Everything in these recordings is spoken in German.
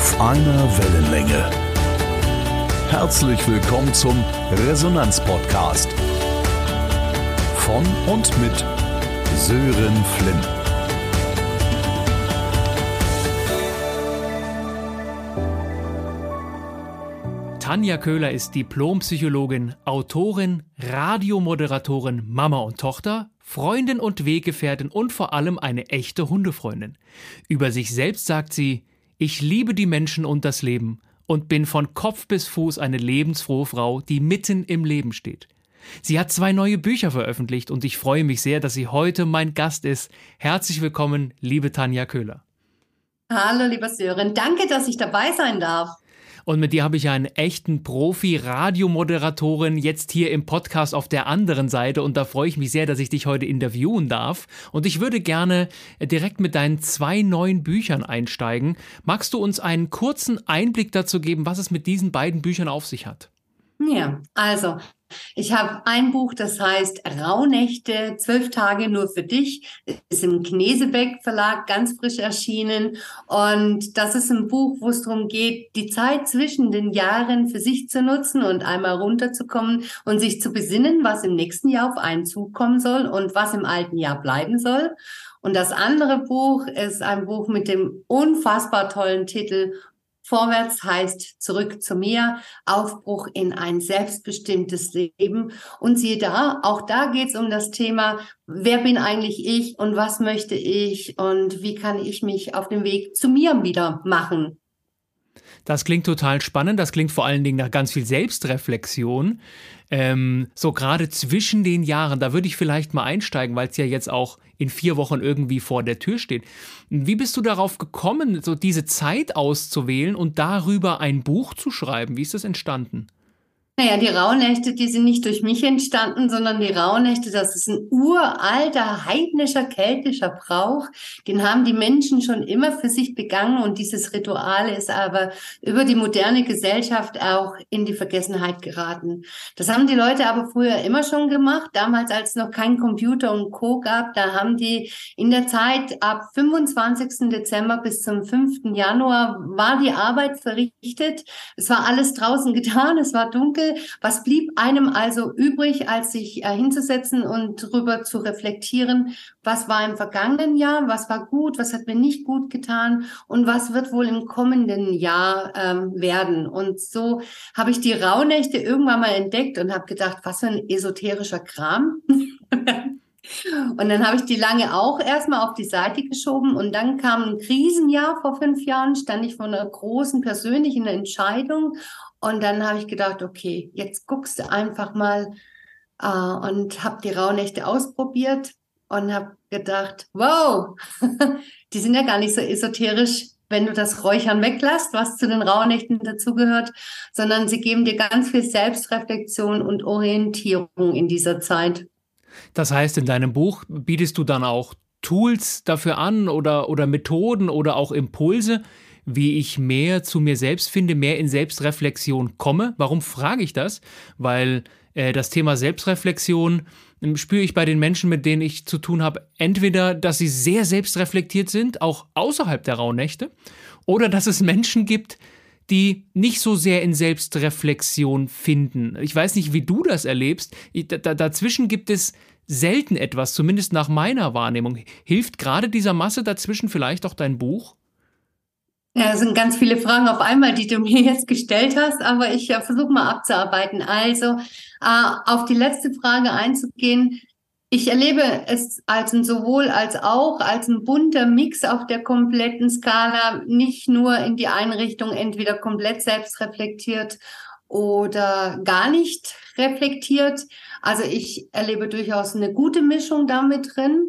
Auf einer Wellenlänge. Herzlich willkommen zum Resonanz-Podcast. Von und mit Sören Flint. Tanja Köhler ist Diplompsychologin, Autorin, Radiomoderatorin, Mama und Tochter, Freundin und Weggefährtin und vor allem eine echte Hundefreundin. Über sich selbst sagt sie, ich liebe die Menschen und das Leben und bin von Kopf bis Fuß eine lebensfrohe Frau, die mitten im Leben steht. Sie hat zwei neue Bücher veröffentlicht und ich freue mich sehr, dass sie heute mein Gast ist. Herzlich willkommen, liebe Tanja Köhler. Hallo, lieber Sören. Danke, dass ich dabei sein darf. Und mit dir habe ich einen echten Profi, Radiomoderatorin, jetzt hier im Podcast auf der anderen Seite. Und da freue ich mich sehr, dass ich dich heute interviewen darf. Und ich würde gerne direkt mit deinen zwei neuen Büchern einsteigen. Magst du uns einen kurzen Einblick dazu geben, was es mit diesen beiden Büchern auf sich hat? Ja, also ich habe ein Buch, das heißt Rauhnächte, zwölf Tage nur für dich. Ist im Knesebeck Verlag ganz frisch erschienen. Und das ist ein Buch, wo es darum geht, die Zeit zwischen den Jahren für sich zu nutzen und einmal runterzukommen und sich zu besinnen, was im nächsten Jahr auf einen zukommen soll und was im alten Jahr bleiben soll. Und das andere Buch ist ein Buch mit dem unfassbar tollen Titel Vorwärts heißt zurück zu mir, Aufbruch in ein selbstbestimmtes Leben. Und siehe da, auch da geht es um das Thema, wer bin eigentlich ich und was möchte ich und wie kann ich mich auf dem Weg zu mir wieder machen. Das klingt total spannend, das klingt vor allen Dingen nach ganz viel Selbstreflexion. Ähm, so gerade zwischen den Jahren, da würde ich vielleicht mal einsteigen, weil es ja jetzt auch in vier Wochen irgendwie vor der Tür steht. Wie bist du darauf gekommen, so diese Zeit auszuwählen und darüber ein Buch zu schreiben? Wie ist das entstanden? Naja, die Rauhnächte, die sind nicht durch mich entstanden, sondern die Rauhnächte, das ist ein uralter, heidnischer, keltischer Brauch. Den haben die Menschen schon immer für sich begangen und dieses Ritual ist aber über die moderne Gesellschaft auch in die Vergessenheit geraten. Das haben die Leute aber früher immer schon gemacht. Damals, als es noch kein Computer und Co. gab, da haben die in der Zeit ab 25. Dezember bis zum 5. Januar war die Arbeit verrichtet. Es war alles draußen getan, es war dunkel was blieb einem also übrig, als sich äh, hinzusetzen und darüber zu reflektieren, was war im vergangenen Jahr, was war gut, was hat mir nicht gut getan und was wird wohl im kommenden Jahr ähm, werden. Und so habe ich die Rauhnächte irgendwann mal entdeckt und habe gedacht, was für ein esoterischer Kram. Und dann habe ich die lange auch erstmal auf die Seite geschoben und dann kam ein Krisenjahr vor fünf Jahren, stand ich vor einer großen persönlichen Entscheidung und dann habe ich gedacht, okay, jetzt guckst du einfach mal äh, und habe die Rauhnächte ausprobiert und habe gedacht, wow, die sind ja gar nicht so esoterisch, wenn du das Räuchern weglässt, was zu den Rauhnächten dazugehört, sondern sie geben dir ganz viel Selbstreflexion und Orientierung in dieser Zeit. Das heißt, in deinem Buch bietest du dann auch Tools dafür an oder, oder Methoden oder auch Impulse, wie ich mehr zu mir selbst finde, mehr in Selbstreflexion komme. Warum frage ich das? Weil äh, das Thema Selbstreflexion äh, spüre ich bei den Menschen, mit denen ich zu tun habe, entweder, dass sie sehr selbstreflektiert sind, auch außerhalb der Rauhnächte, oder dass es Menschen gibt, die nicht so sehr in Selbstreflexion finden. Ich weiß nicht, wie du das erlebst. dazwischen gibt es selten etwas, zumindest nach meiner Wahrnehmung. Hilft gerade dieser Masse dazwischen vielleicht auch dein Buch? Ja, es sind ganz viele Fragen auf einmal, die du mir jetzt gestellt hast, aber ich äh, versuche mal abzuarbeiten. Also äh, auf die letzte Frage einzugehen. Ich erlebe es als ein sowohl als auch, als ein bunter Mix auf der kompletten Skala, nicht nur in die Einrichtung entweder komplett selbst reflektiert oder gar nicht reflektiert. Also ich erlebe durchaus eine gute Mischung damit drin.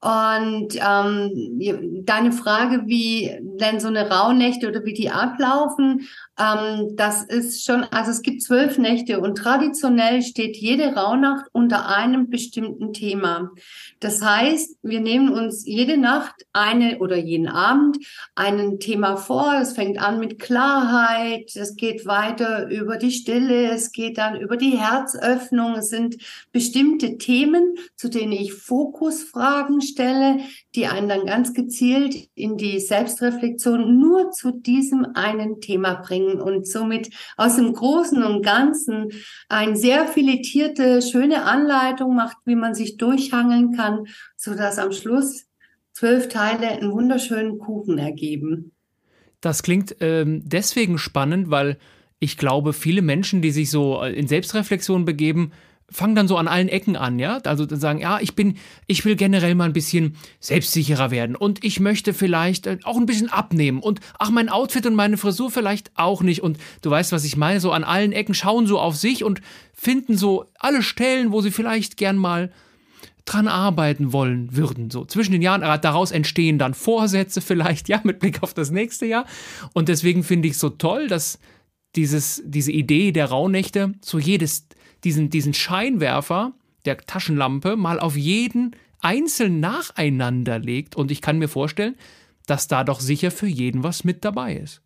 Und ähm, deine Frage, wie denn so eine Rauhnächte oder wie die ablaufen, ähm, das ist schon, also es gibt zwölf Nächte und traditionell steht jede Rauhnacht unter einem bestimmten Thema. Das heißt, wir nehmen uns jede Nacht eine oder jeden Abend ein Thema vor. Es fängt an mit Klarheit, es geht weiter über die Stille, es geht dann über die Herzöffnung. Es sind bestimmte Themen, zu denen ich Fokusfragen einstelle, die einen dann ganz gezielt in die Selbstreflexion nur zu diesem einen Thema bringen und somit aus dem Großen und Ganzen eine sehr filetierte, schöne Anleitung macht, wie man sich durchhangeln kann, so dass am Schluss zwölf Teile einen wunderschönen Kuchen ergeben. Das klingt ähm, deswegen spannend, weil ich glaube, viele Menschen, die sich so in Selbstreflexion begeben, fangen dann so an allen Ecken an, ja? Also sagen, ja, ich bin, ich will generell mal ein bisschen selbstsicherer werden und ich möchte vielleicht äh, auch ein bisschen abnehmen und ach, mein Outfit und meine Frisur vielleicht auch nicht und du weißt, was ich meine, so an allen Ecken schauen so auf sich und finden so alle Stellen, wo sie vielleicht gern mal dran arbeiten wollen würden. So zwischen den Jahren, äh, daraus entstehen dann Vorsätze vielleicht, ja, mit Blick auf das nächste Jahr. Und deswegen finde ich so toll, dass dieses, diese Idee der Rauhnächte so jedes, diesen, diesen Scheinwerfer der Taschenlampe mal auf jeden einzeln nacheinander legt. Und ich kann mir vorstellen, dass da doch sicher für jeden was mit dabei ist.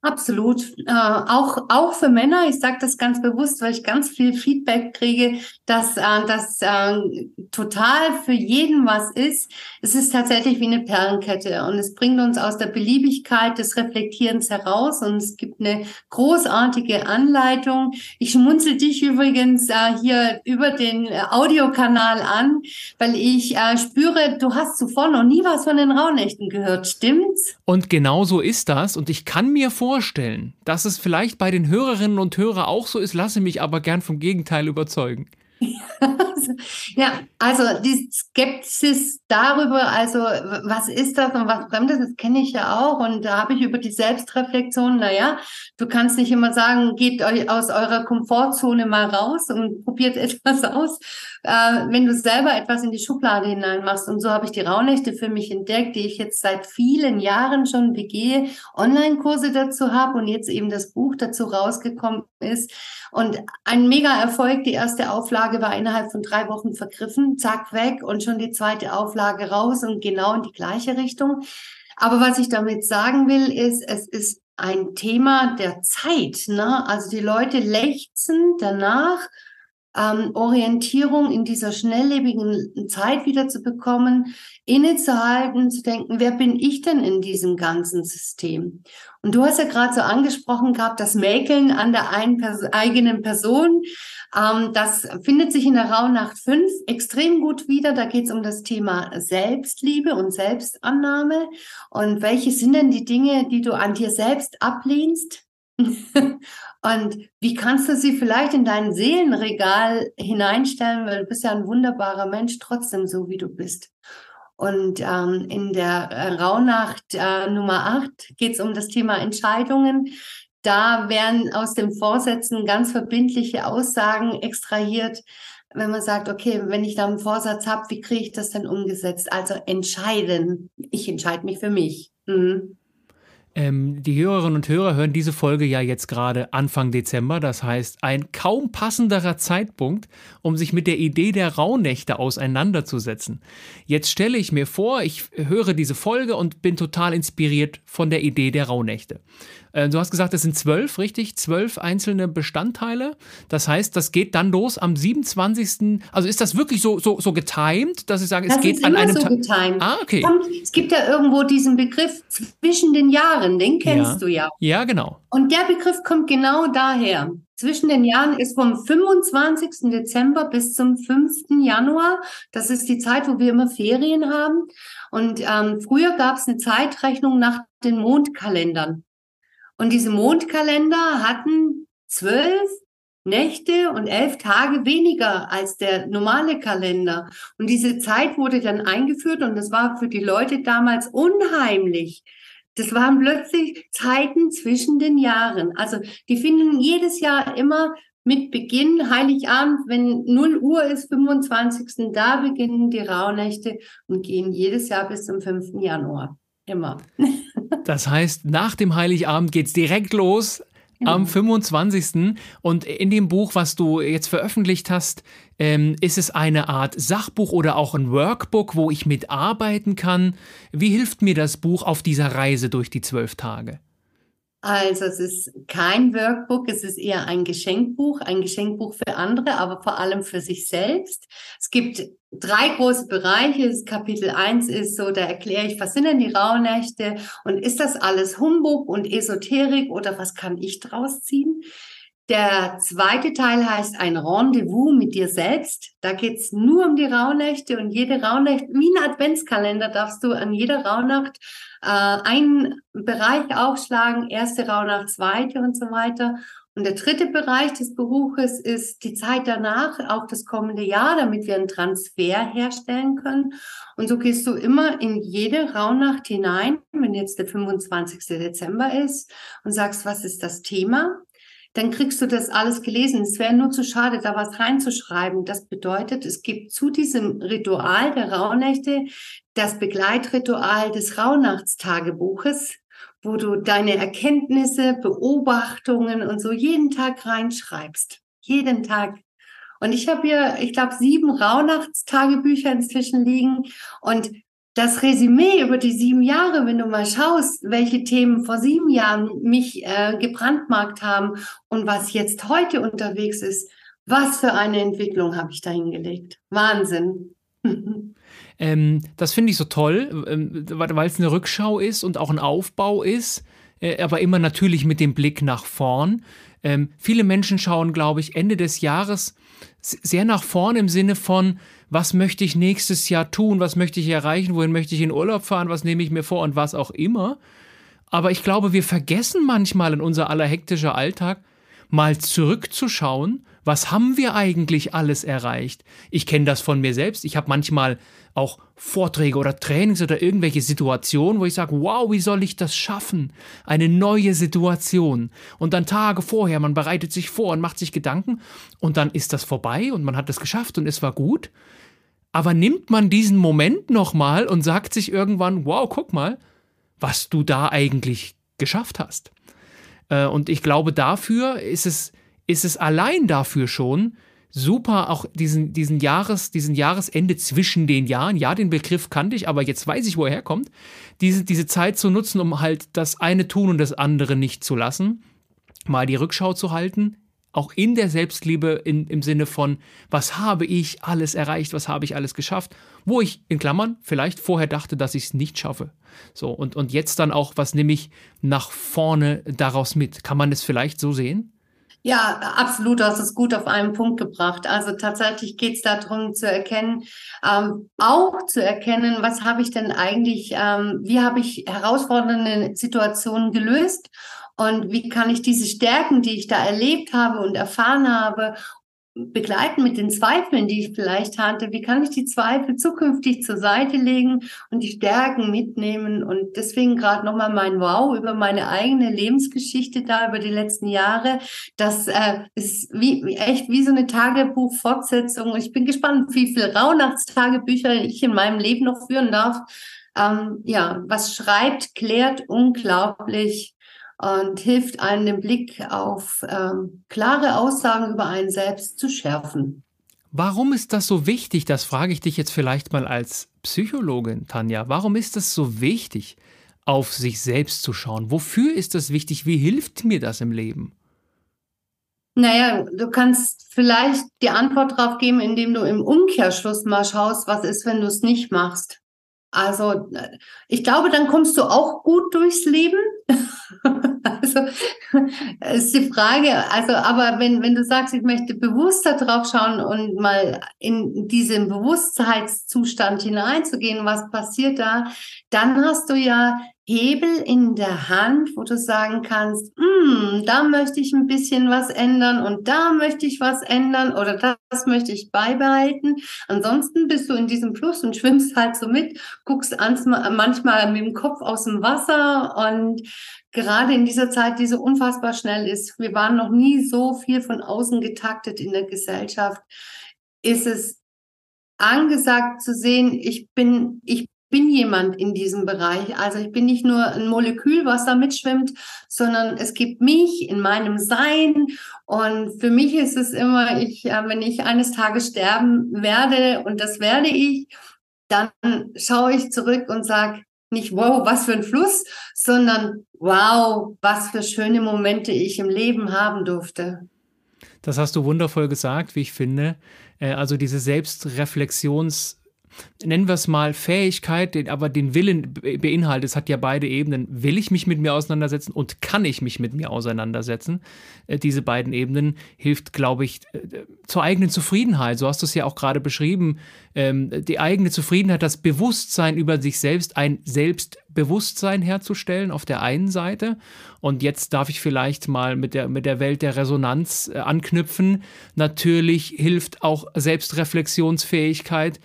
Absolut. Äh, auch, auch für Männer, ich sage das ganz bewusst, weil ich ganz viel Feedback kriege, dass äh, das äh, total für jeden was ist. Es ist tatsächlich wie eine Perlenkette und es bringt uns aus der Beliebigkeit des Reflektierens heraus und es gibt eine großartige Anleitung. Ich schmunzel dich übrigens äh, hier über den Audiokanal an, weil ich äh, spüre, du hast zuvor noch nie was von den Rauhnächten gehört, stimmt's? Und genau so ist das und ich kann mir vorstellen, vorstellen, dass es vielleicht bei den Hörerinnen und Hörern auch so ist, lasse mich aber gern vom Gegenteil überzeugen. ja, also die Skepsis darüber, also was ist das und was Fremdes, das kenne ich ja auch und da habe ich über die Selbstreflexion, naja, du kannst nicht immer sagen, geht euch aus eurer Komfortzone mal raus und probiert etwas aus, äh, wenn du selber etwas in die Schublade hineinmachst und so habe ich die Rauhnächte für mich entdeckt, die ich jetzt seit vielen Jahren schon begehe, Online-Kurse dazu habe und jetzt eben das Buch dazu rausgekommen ist und ein mega Erfolg, die erste Auflage war innerhalb von drei Wochen vergriffen, zack, weg und schon die zweite Auflage raus und genau in die gleiche Richtung. Aber was ich damit sagen will, ist, es ist ein Thema der Zeit. Ne? Also die Leute lechzen danach, ähm, Orientierung in dieser schnelllebigen Zeit wieder zu bekommen, innezuhalten, zu denken, wer bin ich denn in diesem ganzen System? Und du hast ja gerade so angesprochen gehabt, das Mäkeln an der Pers eigenen Person. Ähm, das findet sich in der Rauhnacht 5 extrem gut wieder. Da geht es um das Thema Selbstliebe und Selbstannahme. Und welche sind denn die Dinge, die du an dir selbst ablehnst? und wie kannst du sie vielleicht in dein Seelenregal hineinstellen, weil du bist ja ein wunderbarer Mensch, trotzdem so wie du bist. Und ähm, in der äh, Rauhnacht äh, Nummer 8 geht es um das Thema Entscheidungen. Da werden aus den Vorsätzen ganz verbindliche Aussagen extrahiert, wenn man sagt, okay, wenn ich da einen Vorsatz habe, wie kriege ich das denn umgesetzt? Also entscheiden. Ich entscheide mich für mich. Mhm. Ähm, die Hörerinnen und Hörer hören diese Folge ja jetzt gerade Anfang Dezember. Das heißt, ein kaum passenderer Zeitpunkt, um sich mit der Idee der Rauhnächte auseinanderzusetzen. Jetzt stelle ich mir vor, ich höre diese Folge und bin total inspiriert von der Idee der Rauhnächte. Äh, du hast gesagt, es sind zwölf, richtig? Zwölf einzelne Bestandteile. Das heißt, das geht dann los am 27. Also ist das wirklich so, so, so getimed, dass ich sage, es das geht an einem so Tag. Getimed. Ah, okay. Es gibt ja irgendwo diesen Begriff zwischen den Jahren, den kennst ja. du ja. Ja, genau. Und der Begriff kommt genau daher. Zwischen den Jahren ist vom 25. Dezember bis zum 5. Januar. Das ist die Zeit, wo wir immer Ferien haben. Und ähm, früher gab es eine Zeitrechnung nach den Mondkalendern. Und diese Mondkalender hatten zwölf Nächte und elf Tage weniger als der normale Kalender. Und diese Zeit wurde dann eingeführt und das war für die Leute damals unheimlich. Das waren plötzlich Zeiten zwischen den Jahren. Also die finden jedes Jahr immer mit Beginn Heiligabend, wenn 0 Uhr ist, 25. Da beginnen die Rauhnächte und gehen jedes Jahr bis zum 5. Januar. Immer. Das heißt, nach dem Heiligabend geht es direkt los Genau. am 25. Und in dem Buch, was du jetzt veröffentlicht hast, ähm, ist es eine Art Sachbuch oder auch ein Workbook, wo ich mitarbeiten kann. Wie hilft mir das Buch auf dieser Reise durch die zwölf Tage? Also es ist kein Workbook, es ist eher ein Geschenkbuch, ein Geschenkbuch für andere, aber vor allem für sich selbst. Es gibt drei große Bereiche. Das Kapitel 1 ist so, da erkläre ich, was sind denn die Rauhnächte und ist das alles Humbug und Esoterik oder was kann ich draus ziehen? Der zweite Teil heißt ein Rendezvous mit dir selbst. Da geht's nur um die Rauhnächte und jede Rauhnacht, wie ein Adventskalender, darfst du an jeder Rauhnacht äh, einen Bereich aufschlagen, erste Rauhnacht, zweite und so weiter. Und der dritte Bereich des Buches ist die Zeit danach, auch das kommende Jahr, damit wir einen Transfer herstellen können. Und so gehst du immer in jede Rauhnacht hinein, wenn jetzt der 25. Dezember ist, und sagst, was ist das Thema? Dann kriegst du das alles gelesen. Es wäre nur zu schade, da was reinzuschreiben. Das bedeutet, es gibt zu diesem Ritual der Rauhnächte das Begleitritual des Rauhnachtstagebuches, wo du deine Erkenntnisse, Beobachtungen und so jeden Tag reinschreibst. Jeden Tag. Und ich habe hier, ich glaube, sieben Rauhnachtstagebücher inzwischen liegen. Und das Resümee über die sieben Jahre, wenn du mal schaust, welche Themen vor sieben Jahren mich äh, gebrandmarkt haben und was jetzt heute unterwegs ist, was für eine Entwicklung habe ich da hingelegt. Wahnsinn. ähm, das finde ich so toll, ähm, weil es eine Rückschau ist und auch ein Aufbau ist, äh, aber immer natürlich mit dem Blick nach vorn. Ähm, viele Menschen schauen, glaube ich, Ende des Jahres sehr nach vorn im Sinne von, was möchte ich nächstes Jahr tun, was möchte ich erreichen, wohin möchte ich in Urlaub fahren, was nehme ich mir vor und was auch immer. Aber ich glaube, wir vergessen manchmal in unser aller hektischer Alltag, mal zurückzuschauen, was haben wir eigentlich alles erreicht? Ich kenne das von mir selbst. Ich habe manchmal auch Vorträge oder Trainings oder irgendwelche Situationen, wo ich sage, wow, wie soll ich das schaffen? Eine neue Situation. Und dann Tage vorher, man bereitet sich vor und macht sich Gedanken und dann ist das vorbei und man hat es geschafft und es war gut. Aber nimmt man diesen Moment nochmal und sagt sich irgendwann, wow, guck mal, was du da eigentlich geschafft hast. Äh, und ich glaube, dafür ist es, ist es allein dafür schon super, auch diesen, diesen, Jahres, diesen Jahresende zwischen den Jahren. Ja, den Begriff kannte ich, aber jetzt weiß ich, wo er herkommt. Diese, diese Zeit zu nutzen, um halt das eine tun und das andere nicht zu lassen. Mal die Rückschau zu halten, auch in der Selbstliebe in, im Sinne von, was habe ich alles erreicht, was habe ich alles geschafft, wo ich in Klammern vielleicht vorher dachte, dass ich es nicht schaffe. So, und, und jetzt dann auch, was nehme ich nach vorne daraus mit? Kann man es vielleicht so sehen? Ja, absolut, du hast es gut auf einen Punkt gebracht. Also tatsächlich geht es darum zu erkennen, ähm, auch zu erkennen, was habe ich denn eigentlich, ähm, wie habe ich herausfordernde Situationen gelöst und wie kann ich diese Stärken, die ich da erlebt habe und erfahren habe begleiten mit den Zweifeln, die ich vielleicht hatte. Wie kann ich die Zweifel zukünftig zur Seite legen und die Stärken mitnehmen? Und deswegen gerade nochmal mein Wow über meine eigene Lebensgeschichte da über die letzten Jahre. Das äh, ist wie, echt wie so eine Tagebuchfortsetzung. Ich bin gespannt, wie viele Rauhnachtstagebücher ich in meinem Leben noch führen darf. Ähm, ja, was schreibt, klärt unglaublich und hilft einem den Blick auf ähm, klare Aussagen über einen selbst zu schärfen. Warum ist das so wichtig? Das frage ich dich jetzt vielleicht mal als Psychologin, Tanja. Warum ist das so wichtig, auf sich selbst zu schauen? Wofür ist das wichtig? Wie hilft mir das im Leben? Naja, du kannst vielleicht die Antwort darauf geben, indem du im Umkehrschluss mal schaust, was ist, wenn du es nicht machst. Also ich glaube, dann kommst du auch gut durchs Leben. also ist die Frage, also aber wenn, wenn du sagst, ich möchte bewusster drauf schauen und mal in diesen Bewusstseinszustand hineinzugehen, was passiert da, dann hast du ja Hebel in der Hand, wo du sagen kannst, hm, da möchte ich ein bisschen was ändern und da möchte ich was ändern oder das möchte ich beibehalten. Ansonsten bist du in diesem Fluss und schwimmst halt so mit, guckst manchmal mit dem Kopf aus dem Wasser und gerade in dieser Zeit, die so unfassbar schnell ist, wir waren noch nie so viel von außen getaktet in der Gesellschaft, ist es angesagt zu sehen, ich bin, ich bin jemand in diesem Bereich. Also ich bin nicht nur ein Molekül, was da mitschwimmt, sondern es gibt mich in meinem Sein. Und für mich ist es immer, ich, äh, wenn ich eines Tages sterben werde, und das werde ich, dann schaue ich zurück und sage, Nicht wow, was für ein Fluss, sondern wow, was für schöne Momente ich im Leben haben durfte. Das hast du wundervoll gesagt, wie ich finde. Äh, also diese Selbstreflexions- nennen wir es mal Fähigkeit, den, aber den Willen beinhaltet, es hat ja beide Ebenen. Will ich mich mit mir auseinandersetzen und kann ich mich mit mir auseinandersetzen? Äh, diese beiden Ebenen hilft, glaube ich, äh, zur eigenen Zufriedenheit. So hast du es ja auch gerade beschrieben. Ähm, die eigene Zufriedenheit, das Bewusstsein über sich selbst, ein Selbstbewusstsein herzustellen auf der einen Seite. Und jetzt darf ich vielleicht mal mit der, mit der Welt der Resonanz äh, anknüpfen. Natürlich hilft auch Selbstreflexionsfähigkeit,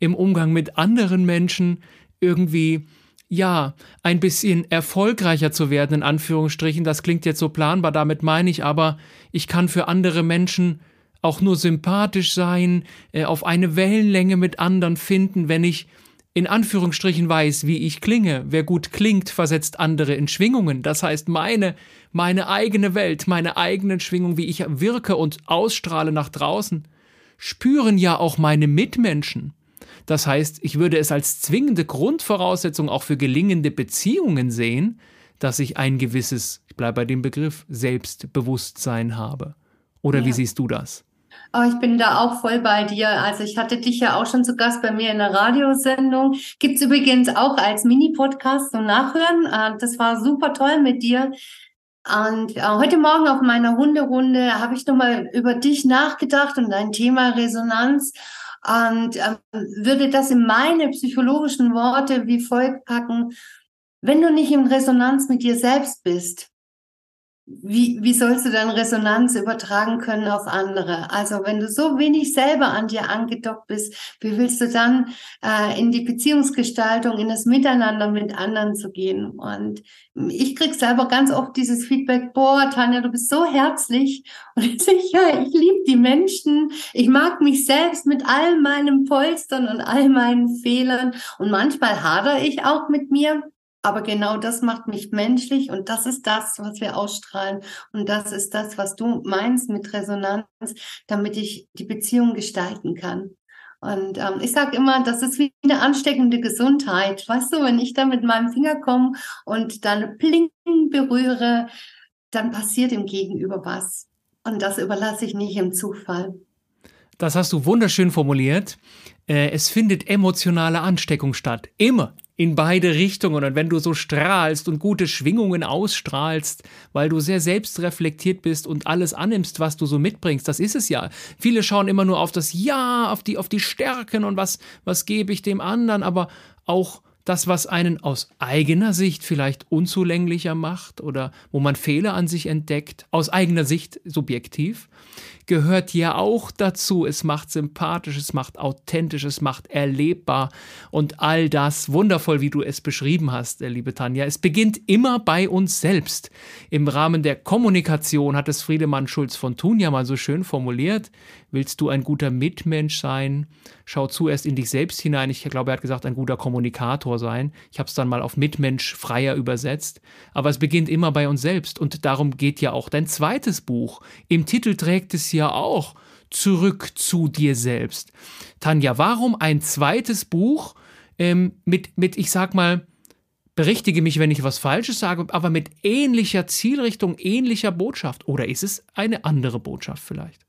im Umgang mit anderen Menschen irgendwie ja, ein bisschen erfolgreicher zu werden, in Anführungsstrichen. Das klingt jetzt so planbar, damit meine ich aber, ich kann für andere Menschen auch nur sympathisch sein, äh, auf eine Wellenlänge mit anderen finden, wenn ich in Anführungsstrichen weiß, wie ich klinge. Wer gut klingt, versetzt andere in Schwingungen. Das heißt, meine, meine eigene Welt, meine eigenen Schwingungen, wie ich wirke und ausstrahle nach draußen, spüren ja auch meine Mitmenschen. Das heißt, ich würde es als zwingende Grundvoraussetzung auch für gelingende Beziehungen sehen, dass ich ein gewisses, ich bleibe bei dem Begriff, Selbstbewusstsein habe. Oder ja. wie siehst du das? Oh, ich bin da auch voll bei dir. Also ich hatte dich ja auch schon zu Gast bei mir in der Radiosendung. Gibt es übrigens auch als Mini-Podcast zum Nachhören. Äh, das war super toll mit dir. Und äh, heute Morgen auf meiner Hunderunde habe ich nochmal über dich nachgedacht und dein Thema Resonanz und äh, würde das in meine psychologischen Worte wie folgt packen. Wenn du nicht in Resonanz mit dir selbst bist, wie, wie sollst du dann Resonanz übertragen können auf andere? Also wenn du so wenig selber an dir angedockt bist, wie willst du dann äh, in die Beziehungsgestaltung, in das Miteinander mit anderen zu gehen? Und ich krieg selber ganz oft dieses Feedback, boah, Tanja, du bist so herzlich. Und ja, ich liebe die Menschen. Ich mag mich selbst mit all meinen Polstern und all meinen Fehlern. Und manchmal hadere ich auch mit mir. Aber genau das macht mich menschlich und das ist das, was wir ausstrahlen. Und das ist das, was du meinst mit Resonanz, damit ich die Beziehung gestalten kann. Und ähm, ich sage immer, das ist wie eine ansteckende Gesundheit. Weißt du, wenn ich da mit meinem Finger komme und dann Pling berühre, dann passiert im Gegenüber was. Und das überlasse ich nicht im Zufall. Das hast du wunderschön formuliert. Äh, es findet emotionale Ansteckung statt. Immer in beide Richtungen. Und wenn du so strahlst und gute Schwingungen ausstrahlst, weil du sehr selbstreflektiert bist und alles annimmst, was du so mitbringst, das ist es ja. Viele schauen immer nur auf das Ja, auf die, auf die Stärken und was, was gebe ich dem anderen, aber auch das, was einen aus eigener Sicht vielleicht unzulänglicher macht oder wo man Fehler an sich entdeckt, aus eigener Sicht subjektiv gehört ja auch dazu. Es macht sympathisch, es macht authentisch, es macht erlebbar und all das wundervoll, wie du es beschrieben hast, äh, liebe Tanja. Es beginnt immer bei uns selbst. Im Rahmen der Kommunikation hat es Friedemann Schulz von Thun ja mal so schön formuliert. Willst du ein guter Mitmensch sein? Schau zuerst in dich selbst hinein. Ich glaube, er hat gesagt, ein guter Kommunikator sein. Ich habe es dann mal auf Mitmensch freier übersetzt. Aber es beginnt immer bei uns selbst und darum geht ja auch dein zweites Buch. Im Titel trägt es ja auch zurück zu dir selbst. Tanja, warum ein zweites Buch ähm, mit, mit, ich sag mal, berichtige mich, wenn ich was Falsches sage, aber mit ähnlicher Zielrichtung, ähnlicher Botschaft? Oder ist es eine andere Botschaft vielleicht?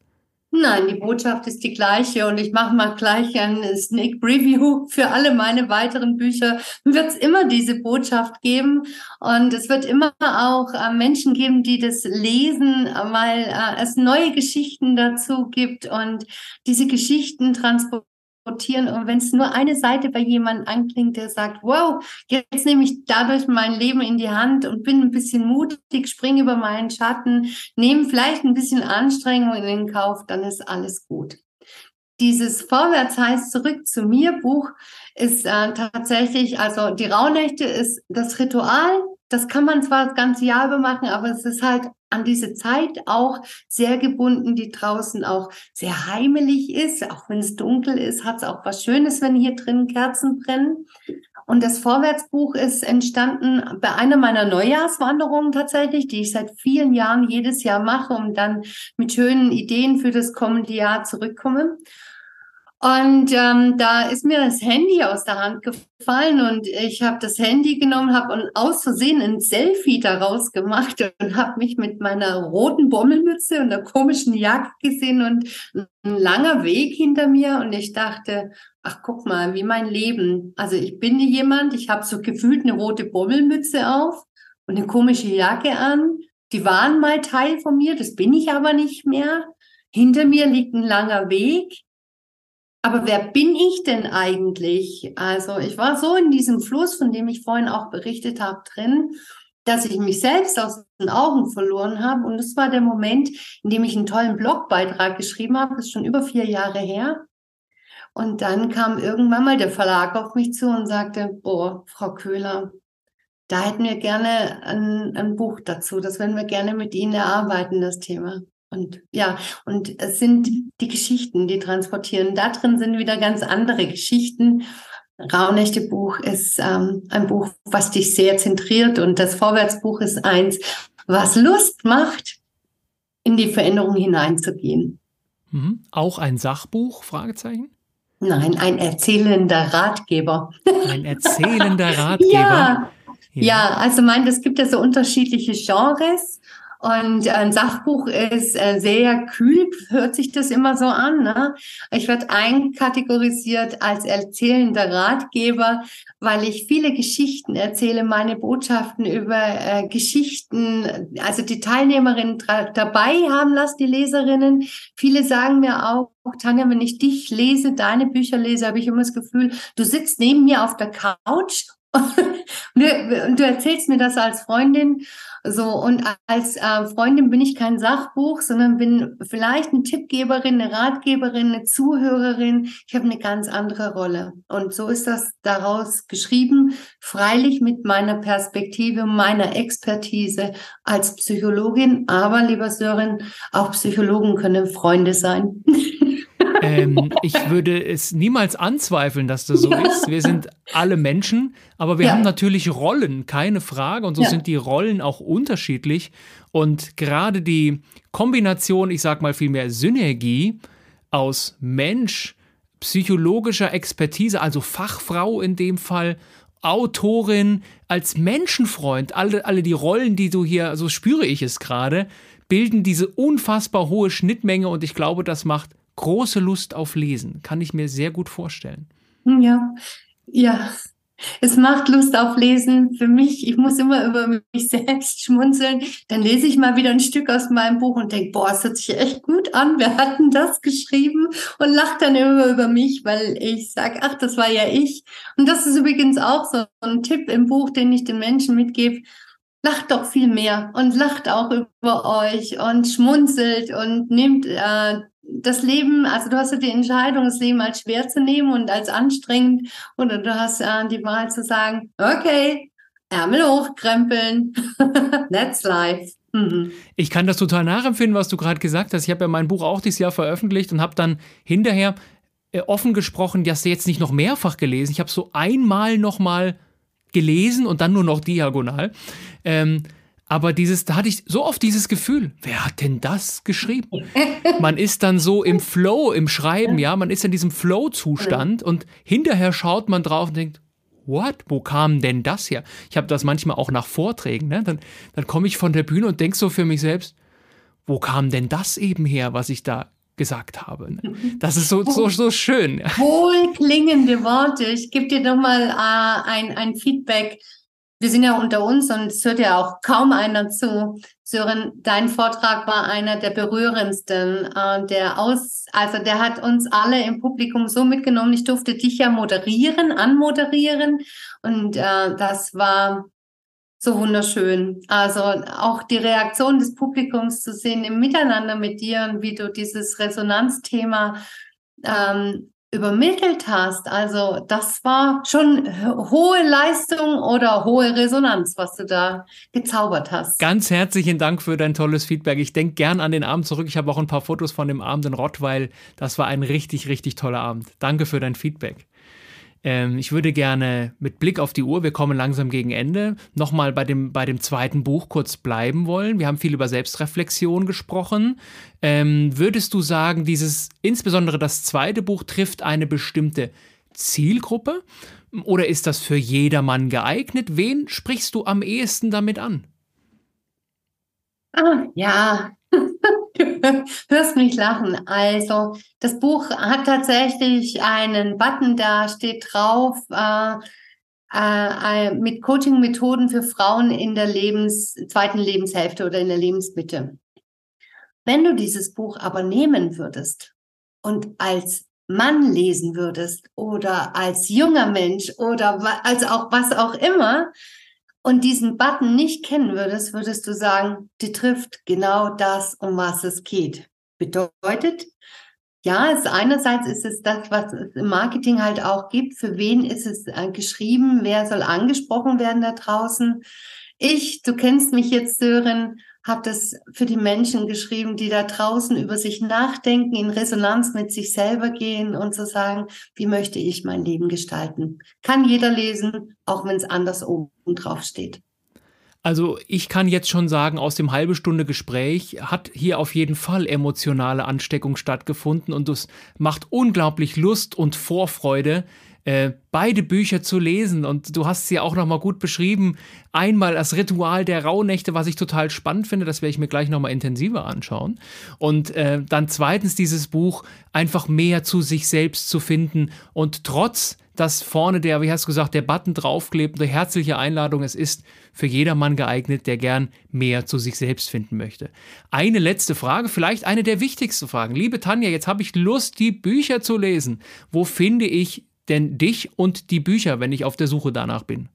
Nein, die Botschaft ist die gleiche und ich mache mal gleich ein Sneak Preview für alle meine weiteren Bücher. Wird es immer diese Botschaft geben und es wird immer auch äh, Menschen geben, die das lesen, weil äh, es neue Geschichten dazu gibt und diese Geschichten transportieren rotieren. Und wenn es nur eine Seite bei jemandem anklingt, der sagt, wow, jetzt nehme ich dadurch mein Leben in die Hand und bin ein bisschen mutig, springe über meinen Schatten, nehme vielleicht ein bisschen Anstrengung in den Kauf, dann ist alles gut. Dieses Vorwärts heißt zurück zu mir Buch ist äh, tatsächlich, also die Rauhnächte ist das Ritual. Das kann man zwar das ganze Jahr über machen, aber es ist halt an diese Zeit auch sehr gebunden, die draußen auch sehr heimelig ist. Auch wenn es dunkel ist, hat es auch was Schönes, wenn hier drin Kerzen brennen. Und das Vorwärtsbuch ist entstanden bei einer meiner Neujahrswanderungen tatsächlich, die ich seit vielen Jahren jedes Jahr mache und dann mit schönen Ideen für das kommende Jahr zurückkomme. Und ähm, da ist mir das Handy aus der Hand gefallen und ich habe das Handy genommen, habe aus Versehen ein Selfie daraus gemacht und habe mich mit meiner roten Bommelmütze und der komischen Jacke gesehen und ein langer Weg hinter mir und ich dachte, ach guck mal, wie mein Leben. Also ich bin jemand, ich habe so gefühlt eine rote Bommelmütze auf und eine komische Jacke an. Die waren mal Teil von mir, das bin ich aber nicht mehr. Hinter mir liegt ein langer Weg aber wer bin ich denn eigentlich? Also ich war so in diesem Fluss, von dem ich vorhin auch berichtet habe, drin, dass ich mich selbst aus den Augen verloren habe. Und das war der Moment, in dem ich einen tollen Blogbeitrag geschrieben habe. Das ist schon über vier Jahre her. Und dann kam irgendwann mal der Verlag auf mich zu und sagte, boah, Frau Köhler, da hätten wir gerne ein, ein Buch dazu. Das würden wir gerne mit Ihnen erarbeiten, das Thema. Und ja, und es sind die Geschichten, die transportieren. Da drin sind wieder ganz andere Geschichten. Raunechte Buch ist ähm, ein Buch, was dich sehr zentriert und das Vorwärtsbuch ist eins, was Lust macht, in die Veränderung hineinzugehen. Mhm. Auch ein Sachbuch? Fragezeichen? Nein, ein erzählender Ratgeber. Ein erzählender Ratgeber. ja. ja. ja, also meint, es gibt ja so unterschiedliche Genres und ein Sachbuch ist äh, sehr kühl, hört sich das immer so an. Ne? Ich werde einkategorisiert als erzählender Ratgeber, weil ich viele Geschichten erzähle, meine Botschaften über äh, Geschichten, also die Teilnehmerinnen dabei haben lasse, die Leserinnen. Viele sagen mir auch, Tanja, wenn ich dich lese, deine Bücher lese, habe ich immer das Gefühl, du sitzt neben mir auf der Couch und du erzählst mir das als Freundin so, und als äh, Freundin bin ich kein Sachbuch, sondern bin vielleicht eine Tippgeberin, eine Ratgeberin, eine Zuhörerin. Ich habe eine ganz andere Rolle. Und so ist das daraus geschrieben, freilich mit meiner Perspektive, meiner Expertise als Psychologin. Aber, lieber Sören, auch Psychologen können Freunde sein. Ähm, ich würde es niemals anzweifeln, dass das so ist. Wir sind alle Menschen, aber wir ja. haben natürlich Rollen, keine Frage. Und so ja. sind die Rollen auch unterschiedlich. Und gerade die Kombination, ich sag mal vielmehr Synergie aus Mensch, psychologischer Expertise, also Fachfrau in dem Fall, Autorin, als Menschenfreund, alle, alle die Rollen, die du hier, so spüre ich es gerade, bilden diese unfassbar hohe Schnittmenge und ich glaube, das macht große Lust auf Lesen. Kann ich mir sehr gut vorstellen. Ja, ja. Es macht Lust auf Lesen für mich. Ich muss immer über mich selbst schmunzeln. Dann lese ich mal wieder ein Stück aus meinem Buch und denke, boah, es hört sich echt gut an. Wer hat denn das geschrieben? Und lacht dann immer über mich, weil ich sage, ach, das war ja ich. Und das ist übrigens auch so ein Tipp im Buch, den ich den Menschen mitgebe. Lacht doch viel mehr und lacht auch über euch und schmunzelt und nimmt äh, das Leben, also du hast ja die Entscheidung, das Leben als schwer zu nehmen und als anstrengend oder du hast äh, die Wahl zu sagen, okay, Ärmel hochkrempeln, that's life. Mhm. Ich kann das total nachempfinden, was du gerade gesagt hast. Ich habe ja mein Buch auch dieses Jahr veröffentlicht und habe dann hinterher äh, offen gesprochen, das jetzt nicht noch mehrfach gelesen. Ich habe so einmal noch mal gelesen und dann nur noch diagonal. Ähm, aber dieses, da hatte ich so oft dieses Gefühl, wer hat denn das geschrieben? Man ist dann so im Flow, im Schreiben, ja, man ist in diesem Flow-Zustand und hinterher schaut man drauf und denkt, what? Wo kam denn das her? Ich habe das manchmal auch nach Vorträgen, ne? Dann, dann komme ich von der Bühne und denke so für mich selbst, wo kam denn das eben her, was ich da gesagt habe? Ne? Das ist so, so, so schön. Wohlklingende Worte. Ich gebe dir nochmal äh, ein, ein Feedback wir sind ja unter uns und es hört ja auch kaum einer zu. Sören, dein Vortrag war einer der berührendsten, äh, der aus, also der hat uns alle im Publikum so mitgenommen. Ich durfte dich ja moderieren, anmoderieren und äh, das war so wunderschön. Also auch die Reaktion des Publikums zu sehen im Miteinander mit dir und wie du dieses Resonanzthema ähm, übermittelt hast. Also das war schon hohe Leistung oder hohe Resonanz, was du da gezaubert hast. Ganz herzlichen Dank für dein tolles Feedback. Ich denke gern an den Abend zurück. Ich habe auch ein paar Fotos von dem Abend in Rottweil. Das war ein richtig, richtig toller Abend. Danke für dein Feedback. Ähm, ich würde gerne mit Blick auf die Uhr, wir kommen langsam gegen Ende, nochmal bei dem, bei dem zweiten Buch kurz bleiben wollen. Wir haben viel über Selbstreflexion gesprochen. Ähm, würdest du sagen, dieses, insbesondere das zweite Buch trifft eine bestimmte Zielgruppe? Oder ist das für jedermann geeignet? Wen sprichst du am ehesten damit an? Ah, ja, hörst mich lachen. Also, das Buch hat tatsächlich einen Button, da steht drauf, äh, äh, äh, mit Coaching-Methoden für Frauen in der Lebens-, zweiten Lebenshälfte oder in der Lebensmitte. Wenn du dieses Buch aber nehmen würdest und als Mann lesen würdest oder als junger Mensch oder als auch was auch immer, und diesen Button nicht kennen würdest, würdest du sagen, die trifft genau das, um was es geht. Bedeutet, ja, es einerseits ist es das, was es im Marketing halt auch gibt. Für wen ist es äh, geschrieben? Wer soll angesprochen werden da draußen? Ich, du kennst mich jetzt, Sören, habe das für die Menschen geschrieben, die da draußen über sich nachdenken, in Resonanz mit sich selber gehen und zu sagen, wie möchte ich mein Leben gestalten? Kann jeder lesen, auch wenn es anders oben drauf steht. Also ich kann jetzt schon sagen, aus dem halbe Stunde Gespräch hat hier auf jeden Fall emotionale Ansteckung stattgefunden und es macht unglaublich Lust und Vorfreude, äh, beide Bücher zu lesen. Und du hast sie auch nochmal gut beschrieben. Einmal das Ritual der Rauhnächte, was ich total spannend finde, das werde ich mir gleich nochmal intensiver anschauen. Und äh, dann zweitens dieses Buch, einfach mehr zu sich selbst zu finden und trotz dass vorne der, wie hast du gesagt, der Button draufklebt, eine herzliche Einladung. Es ist für jedermann geeignet, der gern mehr zu sich selbst finden möchte. Eine letzte Frage, vielleicht eine der wichtigsten Fragen. Liebe Tanja, jetzt habe ich Lust, die Bücher zu lesen. Wo finde ich denn dich und die Bücher, wenn ich auf der Suche danach bin?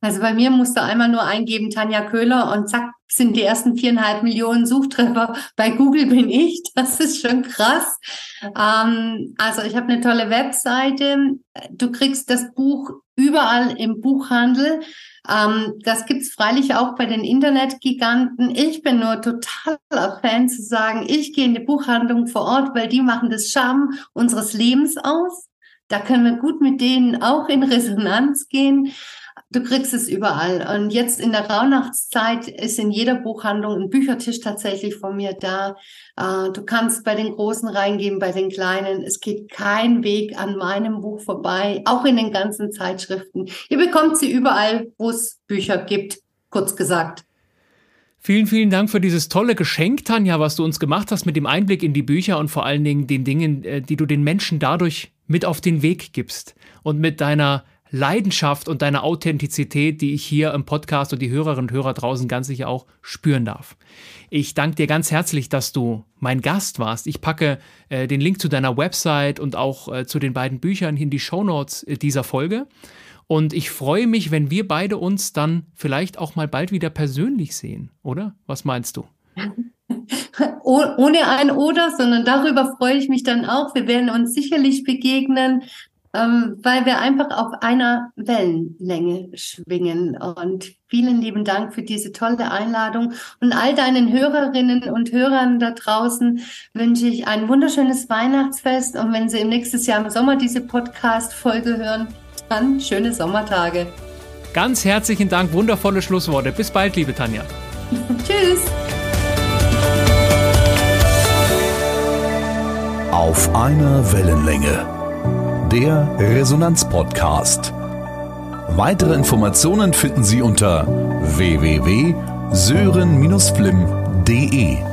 Also bei mir musst du einmal nur eingeben, Tanja Köhler, und zack, sind die ersten viereinhalb Millionen Suchtreffer. Bei Google bin ich. Das ist schon krass. Ähm, also ich habe eine tolle Webseite. Du kriegst das Buch überall im Buchhandel. Ähm, das gibt's freilich auch bei den Internetgiganten. Ich bin nur totaler Fan zu sagen, ich gehe in die Buchhandlung vor Ort, weil die machen das Charme unseres Lebens aus. Da können wir gut mit denen auch in Resonanz gehen. Du kriegst es überall. Und jetzt in der Rauhnachtszeit ist in jeder Buchhandlung ein Büchertisch tatsächlich von mir da. Äh, du kannst bei den Großen reingehen, bei den Kleinen. Es geht kein Weg an meinem Buch vorbei, auch in den ganzen Zeitschriften. Ihr bekommt sie überall, wo es Bücher gibt, kurz gesagt. Vielen, vielen Dank für dieses tolle Geschenk, Tanja, was du uns gemacht hast mit dem Einblick in die Bücher und vor allen Dingen den Dingen, äh, die du den Menschen dadurch mit auf den Weg gibst und mit deiner Leidenschaft und deiner Authentizität, die ich hier im Podcast und die Hörerinnen und Hörer draußen ganz sicher auch spüren darf. Ich danke dir ganz herzlich, dass du mein Gast warst. Ich packe äh, den Link zu deiner Website und auch äh, zu den beiden Büchern in die Shownotes äh, dieser Folge. Und ich freue mich, wenn wir beide uns dann vielleicht auch mal bald wieder persönlich sehen, oder? Was meinst du? Ohne ein Oder, sondern darüber freue ich mich dann auch. Wir werden uns sicherlich begegnen, ähm, weil wir einfach auf einer Wellenlänge schwingen. Und vielen lieben Dank für diese tolle Einladung. Und all deinen Hörerinnen und Hörern da draußen wünsche ich ein wunderschönes Weihnachtsfest. Und wenn Sie im nächsten Jahr im Sommer diese Podcast-Folge hören, an. Schöne Sommertage. Ganz herzlichen Dank, wundervolle Schlussworte. Bis bald, liebe Tanja. Tschüss. Auf einer Wellenlänge. Der Resonanz-Podcast. Weitere Informationen finden Sie unter www.sören-flimm.de.